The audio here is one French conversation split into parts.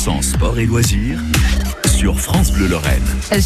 100% sport et loisirs sur France Bleu Lorraine.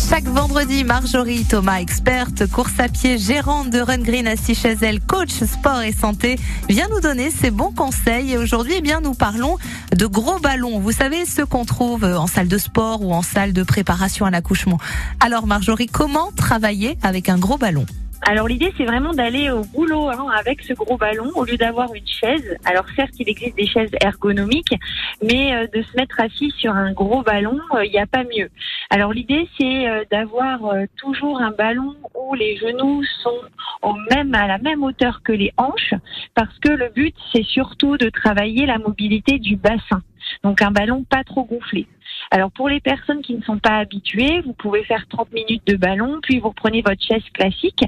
Chaque vendredi, Marjorie Thomas, experte course à pied, gérante de Run Green à Sichezel, coach sport et santé, vient nous donner ses bons conseils. Et aujourd'hui, eh bien, nous parlons de gros ballons. Vous savez, ceux qu'on trouve en salle de sport ou en salle de préparation à l'accouchement. Alors, Marjorie, comment travailler avec un gros ballon? Alors l'idée c'est vraiment d'aller au boulot hein, avec ce gros ballon au lieu d'avoir une chaise. Alors certes il existe des chaises ergonomiques, mais euh, de se mettre assis sur un gros ballon, il n'y a pas mieux. Alors l'idée c'est euh, d'avoir euh, toujours un ballon où les genoux sont au même à la même hauteur que les hanches, parce que le but c'est surtout de travailler la mobilité du bassin. Donc un ballon pas trop gonflé. Alors pour les personnes qui ne sont pas habituées, vous pouvez faire 30 minutes de ballon, puis vous reprenez votre chaise classique,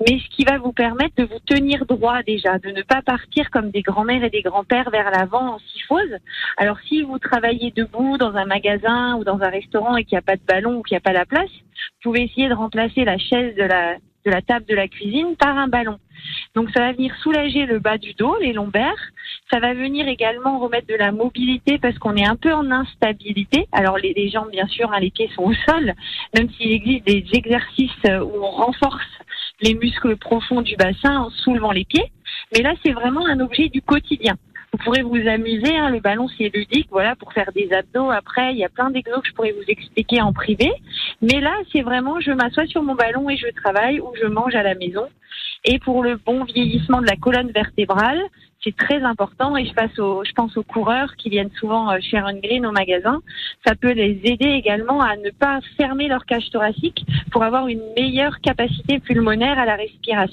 mais ce qui va vous permettre de vous tenir droit déjà, de ne pas partir comme des grands-mères et des grands-pères vers l'avant en syphose. Alors si vous travaillez debout dans un magasin ou dans un restaurant et qu'il n'y a pas de ballon ou qu'il n'y a pas la place, vous pouvez essayer de remplacer la chaise de la de la table de la cuisine par un ballon. Donc ça va venir soulager le bas du dos, les lombaires. Ça va venir également remettre de la mobilité parce qu'on est un peu en instabilité. Alors les, les jambes, bien sûr, hein, les pieds sont au sol, même s'il existe des exercices où on renforce les muscles profonds du bassin en soulevant les pieds. Mais là, c'est vraiment un objet du quotidien. Vous pourrez vous amuser, hein, le ballon c'est ludique, voilà, pour faire des abdos. Après, il y a plein d'exos que je pourrais vous expliquer en privé. Mais là, c'est vraiment, je m'assois sur mon ballon et je travaille ou je mange à la maison. Et pour le bon vieillissement de la colonne vertébrale, c'est très important et je, pense aux coureurs qui viennent souvent chez Run Green au magasin. Ça peut les aider également à ne pas fermer leur cage thoracique pour avoir une meilleure capacité pulmonaire à la respiration.